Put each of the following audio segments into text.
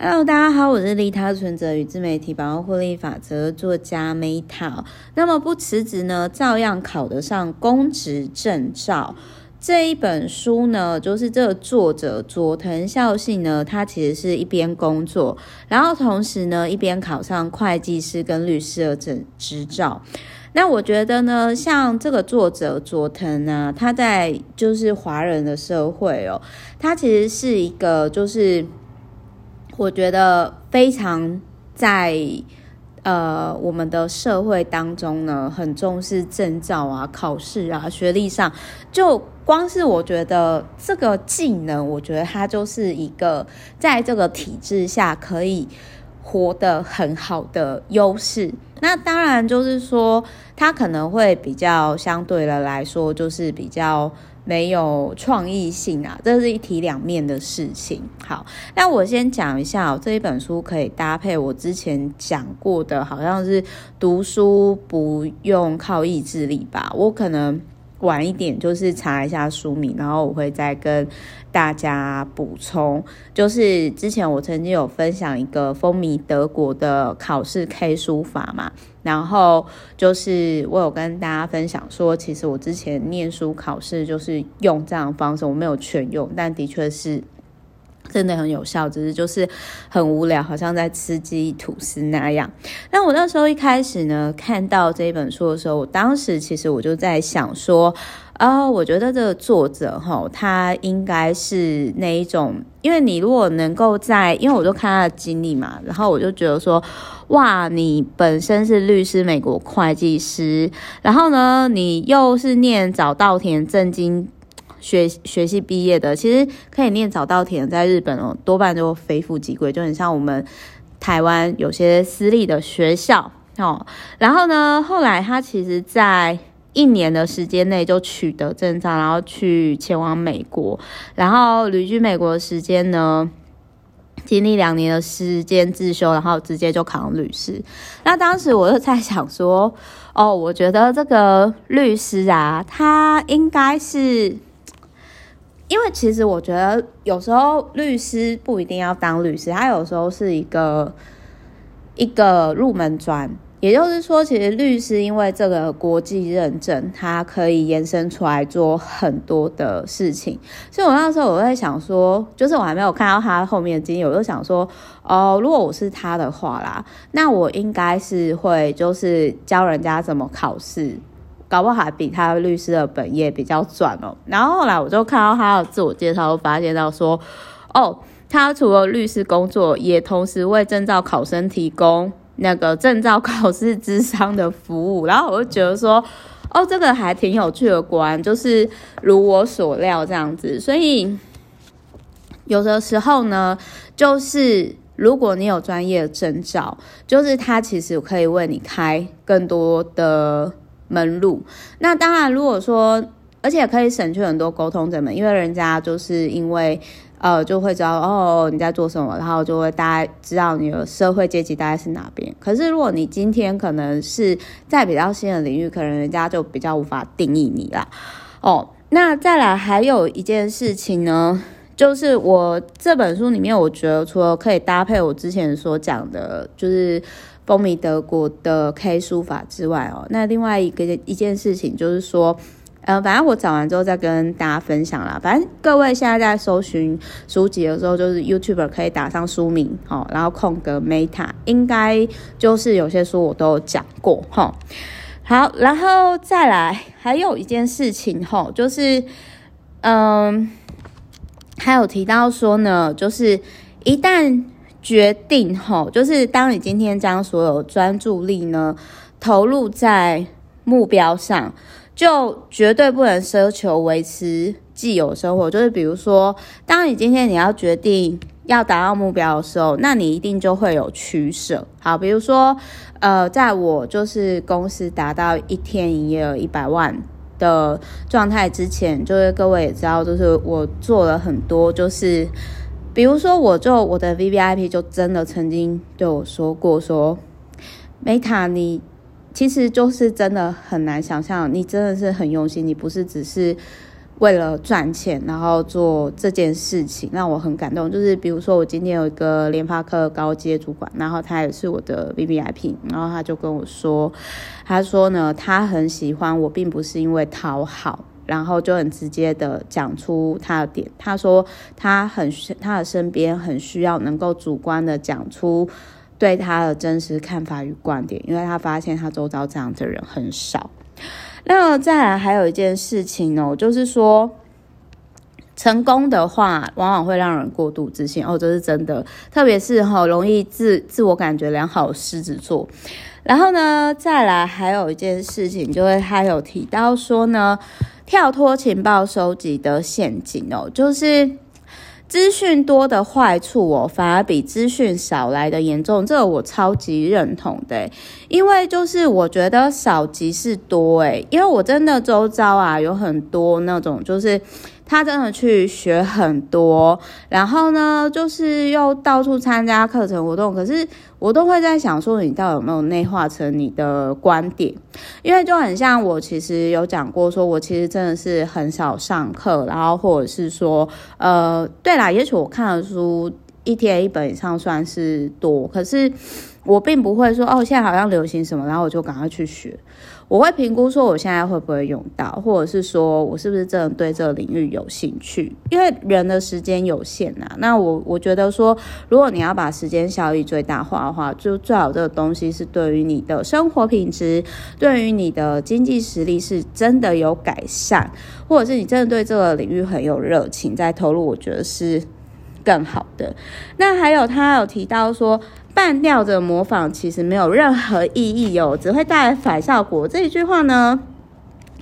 Hello，大家好，我是利他存折与自媒体百万获利法则作家 Meta。那么不辞职呢，照样考得上公职证照。这一本书呢，就是这个作者佐藤孝信呢，他其实是一边工作，然后同时呢，一边考上会计师跟律师的证执照。那我觉得呢，像这个作者佐藤呢，他在就是华人的社会哦，他其实是一个就是。我觉得非常在呃我们的社会当中呢，很重视证照啊、考试啊、学历上，就光是我觉得这个技能，我觉得它就是一个在这个体制下可以活得很好的优势。那当然就是说，它可能会比较相对的来说，就是比较。没有创意性啊，这是一体两面的事情。好，那我先讲一下哦，这一本书可以搭配我之前讲过的，好像是读书不用靠意志力吧。我可能晚一点就是查一下书名，然后我会再跟大家补充。就是之前我曾经有分享一个风靡德国的考试 K 书法嘛。然后就是我有跟大家分享说，其实我之前念书考试就是用这样的方式，我没有全用，但的确是真的很有效，只是就是很无聊，好像在吃记忆吐司那样。那我那时候一开始呢，看到这一本书的时候，我当时其实我就在想说。啊、我觉得这个作者哈，他应该是那一种，因为你如果能够在，因为我就看他的经历嘛，然后我就觉得说，哇，你本身是律师、美国会计师，然后呢，你又是念早稻田正经学学系毕业的，其实可以念早稻田，在日本哦，多半都非富即贵，就很像我们台湾有些私立的学校哦，然后呢，后来他其实，在一年的时间内就取得证照，然后去前往美国，然后旅居美国的时间呢，经历两年的时间自修，然后直接就考上律师。那当时我就在想说，哦，我觉得这个律师啊，他应该是，因为其实我觉得有时候律师不一定要当律师，他有时候是一个一个入门砖。也就是说，其实律师因为这个国际认证，它可以延伸出来做很多的事情。所以我那时候我在想说，就是我还没有看到他后面的经历，我就想说，哦，如果我是他的话啦，那我应该是会就是教人家怎么考试，搞不好还比他律师的本业比较赚哦。然后后来我就看到他的自我介绍，发现到说，哦，他除了律师工作，也同时为证照考生提供。那个证照考试咨商的服务，然后我就觉得说，哦，这个还挺有趣的，果然就是如我所料这样子。所以有的时候呢，就是如果你有专业的证照，就是他其实可以为你开更多的门路。那当然，如果说，而且可以省去很多沟通成本，因为人家就是因为。呃，就会知道哦，你在做什么，然后就会大概知道你的社会阶级大概是哪边。可是如果你今天可能是在比较新的领域，可能人家就比较无法定义你啦。哦，那再来还有一件事情呢，就是我这本书里面，我觉得除了可以搭配我之前所讲的，就是风靡德国的 K 书法之外哦，那另外一个一件事情就是说。呃，反正我找完之后再跟大家分享啦。反正各位现在在搜寻书籍的时候，就是 YouTuber 可以打上书名，齁，然后空格 Meta，应该就是有些书我都有讲过，齁。好，然后再来还有一件事情，齁，就是，嗯，还有提到说呢，就是一旦决定，齁，就是当你今天将所有专注力呢投入在目标上。就绝对不能奢求维持既有生活，就是比如说，当你今天你要决定要达到目标的时候，那你一定就会有取舍。好，比如说，呃，在我就是公司达到一天营业额一百万的状态之前，就是各位也知道，就是我做了很多，就是比如说，我就我的 VVIP 就真的曾经对我说过说，Meta 你。其实就是真的很难想象，你真的是很用心，你不是只是为了赚钱，然后做这件事情，让我很感动。就是比如说，我今天有一个联发科高阶主管，然后他也是我的 VVIP，然后他就跟我说，他说呢，他很喜欢我，并不是因为讨好，然后就很直接的讲出他的点。他说他很他的身边很需要能够主观的讲出对他的真实看法与观点，因为他发现他周遭这样的人很少。那再来还有一件事情哦，就是说，成功的话往往会让人过度自信哦，这是真的，特别是哈容易自自我感觉良好狮子座。然后呢，再来还有一件事情，就是他有提到说呢，跳脱情报收集的陷阱哦，就是。资讯多的坏处哦，反而比资讯少来的严重，这个我超级认同的，因为就是我觉得少即是多，诶，因为我真的周遭啊有很多那种就是。他真的去学很多，然后呢，就是又到处参加课程活动。可是我都会在想说，你到底有没有内化成你的观点？因为就很像我其实有讲过，说我其实真的是很少上课，然后或者是说，呃，对啦，也许我看的书一天一本以上算是多，可是我并不会说哦，现在好像流行什么，然后我就赶快去学。我会评估说我现在会不会用到，或者是说我是不是真的对这个领域有兴趣？因为人的时间有限呐。那我我觉得说，如果你要把时间效益最大化的话，就最好这个东西是对于你的生活品质，对于你的经济实力是真的有改善，或者是你真的对这个领域很有热情在投入，我觉得是更好的。那还有他有提到说。半吊的模仿其实没有任何意义哦，只会带来反效果。这一句话呢，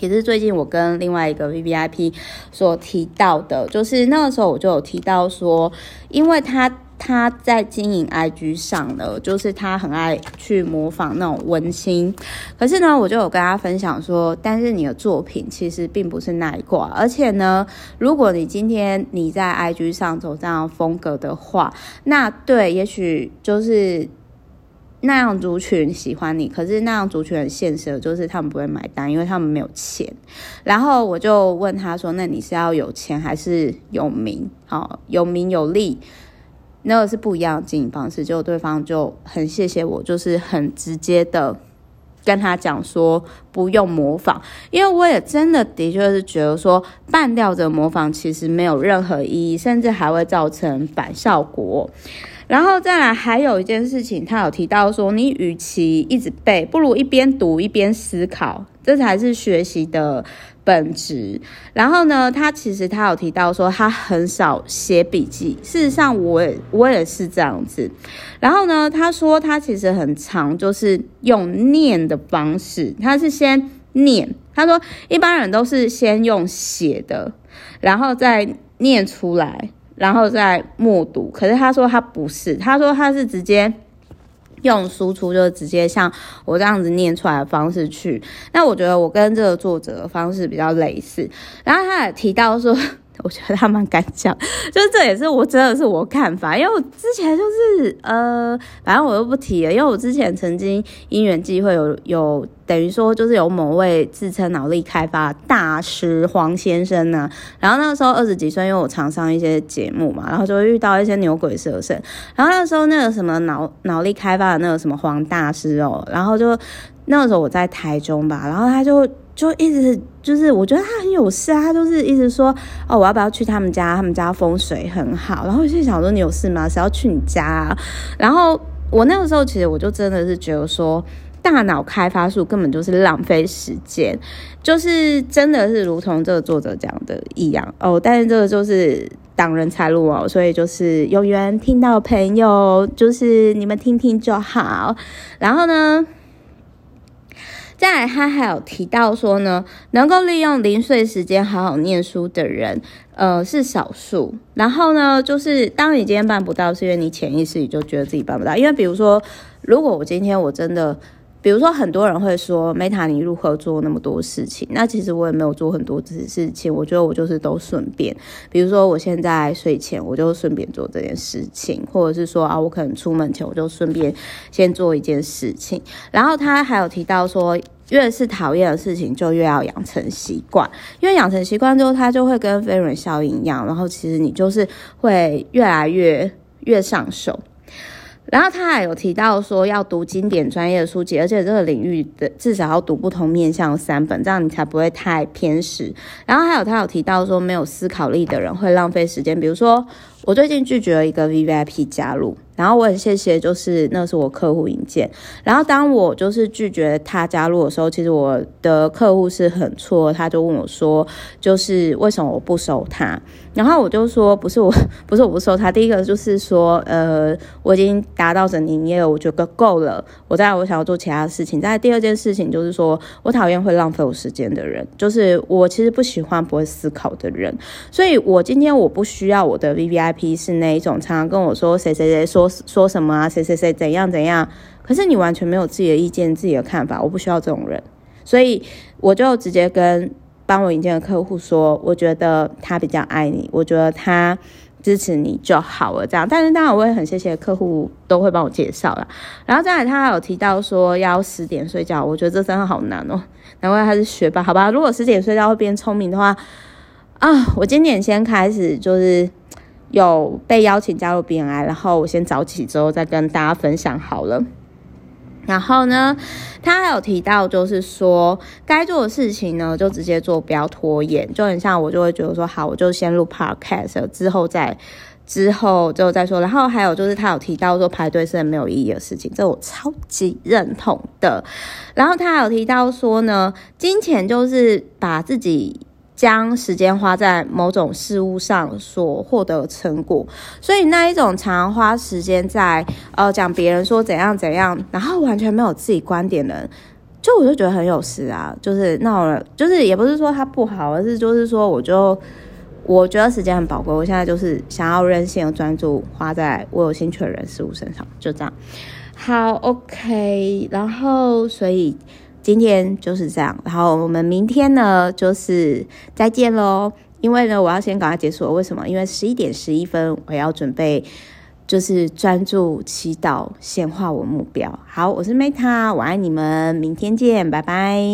也是最近我跟另外一个 VVIP 所提到的，就是那个时候我就有提到说，因为他。他在经营 IG 上呢，就是他很爱去模仿那种文青。可是呢，我就有跟他分享说，但是你的作品其实并不是那一挂。而且呢，如果你今天你在 IG 上走这样风格的话，那对，也许就是那样族群喜欢你。可是那样族群很现实，就是他们不会买单，因为他们没有钱。然后我就问他说：“那你是要有钱还是有名？好，有名有利？”那个是不一样的经营方式，结果对方就很谢谢我，就是很直接的跟他讲说不用模仿，因为我也真的的确是觉得说半吊子模仿其实没有任何意义，甚至还会造成反效果。然后再来还有一件事情，他有提到说，你与其一直背，不如一边读一边思考，这才是学习的本质。然后呢，他其实他有提到说，他很少写笔记。事实上，我也我也是这样子。然后呢，他说他其实很常，就是用念的方式，他是先念。他说一般人都是先用写的，然后再念出来。然后再默读，可是他说他不是，他说他是直接用输出，就直接像我这样子念出来的方式去。那我觉得我跟这个作者的方式比较类似。然后他也提到说。我觉得他蛮敢讲，就是这也是我真的是我看法，因为我之前就是呃，反正我又不提了，因为我之前曾经因缘际会有有等于说就是有某位自称脑力开发大师黄先生呢，然后那个时候二十几岁，因为我常上一些节目嘛，然后就会遇到一些牛鬼蛇神，然后那时候那个什么脑脑力开发的那个什么黄大师哦，然后就那个时候我在台中吧，然后他就。就一直就是，我觉得他有事啊，他就是一直说哦，我要不要去他们家？他们家风水很好。然后我就想说，你有事吗？谁要去你家啊？然后我那个时候其实我就真的是觉得说，大脑开发术根本就是浪费时间，就是真的是如同这个作者讲的一样哦。但是这个就是挡人财路哦，所以就是有缘听到朋友，就是你们听听就好。然后呢，再来，他还有提到说呢，能够利用零碎时间好好念书的人，呃，是少数。然后呢，就是当你今天办不到，是因为你潜意识里就觉得自己办不到。因为比如说，如果我今天我真的。比如说，很多人会说，Meta，你如何做那么多事情？那其实我也没有做很多事情，我觉得我就是都顺便。比如说，我现在睡前我就顺便做这件事情，或者是说啊，我可能出门前我就顺便先做一件事情。然后他还有提到说，越是讨厌的事情，就越要养成习惯，因为养成习惯之后，它就会跟飞轮效应一样，然后其实你就是会越来越越上手。然后他还有提到说要读经典专业的书籍，而且这个领域的至少要读不同面向三本，这样你才不会太偏食。然后还有他有提到说没有思考力的人会浪费时间，比如说我最近拒绝了一个 VVIP 加入。然后我很谢谢，就是那是我客户引荐。然后当我就是拒绝他加入的时候，其实我的客户是很错，他就问我说，就是为什么我不收他？然后我就说，不是我，不是我不收他。第一个就是说，呃，我已经达到整年营业额，我觉得够了。我再，我想要做其他事情。再第二件事情就是说我讨厌会浪费我时间的人，就是我其实不喜欢不会思考的人。所以我今天我不需要我的 VVIP 是那一种常常跟我说谁谁谁说。说什么啊？谁谁谁怎样怎样？可是你完全没有自己的意见、自己的看法。我不需要这种人，所以我就直接跟帮我引荐的客户说，我觉得他比较爱你，我觉得他支持你就好了。这样，但是当然我也很谢谢客户都会帮我介绍了。然后再来，他还有提到说要十点睡觉，我觉得这真的好难哦。难怪他是学霸，好吧？如果十点睡觉会变聪明的话啊，我今年先开始就是。有被邀请加入 BNI，然后我先早起之后再跟大家分享好了。然后呢，他还有提到，就是说该做的事情呢，就直接做，不要拖延。就很像我就会觉得说，好，我就先录 Podcast，之后再之后就再说。然后还有就是他有提到说，排队是很没有意义的事情，这我超级认同的。然后他还有提到说呢，金钱就是把自己。将时间花在某种事物上所获得成果，所以那一种常花时间在呃讲别人说怎样怎样，然后完全没有自己观点的人，就我就觉得很有事啊。就是那种，就是也不是说他不好，而是就是说，我就我觉得时间很宝贵，我现在就是想要任性的专注花在我有兴趣的人事物身上，就这样。好，OK，然后所以。今天就是这样，然后我们明天呢，就是再见喽。因为呢，我要先赶快结束了。为什么？因为十一点十一分，我要准备就是专注祈祷，显化我目标。好，我是 Meta，我爱你们，明天见，拜拜。